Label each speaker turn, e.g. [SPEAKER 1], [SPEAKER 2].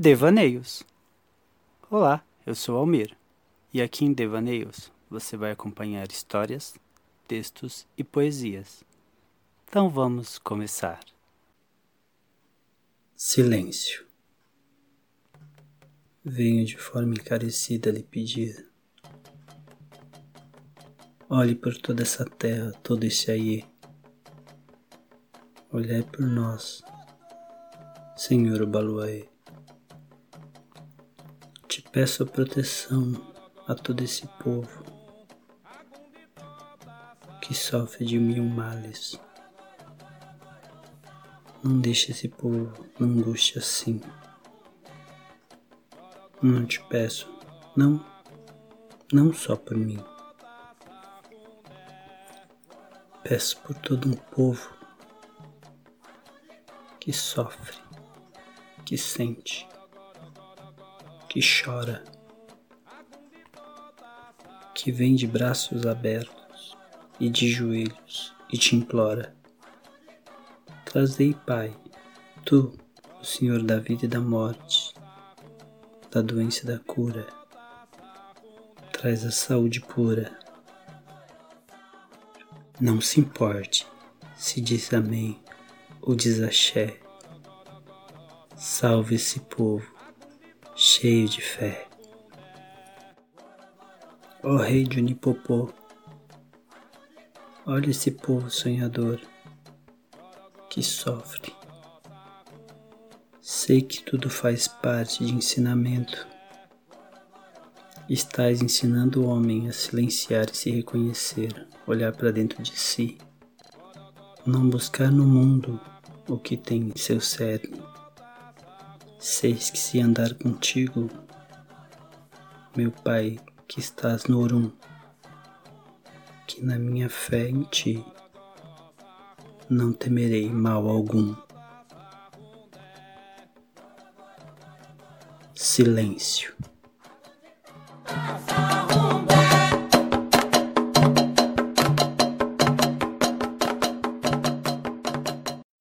[SPEAKER 1] Devaneios. Olá, eu sou Almir e aqui em Devaneios você vai acompanhar histórias, textos e poesias. Então vamos começar.
[SPEAKER 2] Silêncio. Venho de forma encarecida lhe pedir. Olhe por toda essa terra, todo esse aí. Olhai por nós, Senhor Baluaê. Te peço proteção a todo esse povo que sofre de mil males. Não deixe esse povo na angústia assim. Não te peço, não, não só por mim. Peço por todo um povo que sofre, que sente que chora, que vem de braços abertos e de joelhos e te implora. Trazei, Pai, tu, o Senhor da vida e da morte, da doença e da cura, traz a saúde pura. Não se importe se diz amém ou diz axé. Salve esse povo cheio de fé. Ó oh, Rei de Unipopô, olha esse povo sonhador que sofre. Sei que tudo faz parte de ensinamento. Estás ensinando o homem a silenciar e se reconhecer, olhar para dentro de si, não buscar no mundo o que tem em seu cerne Seis que se andar contigo, meu Pai que estás no Orum, que na minha fé em ti não temerei mal algum. Silêncio.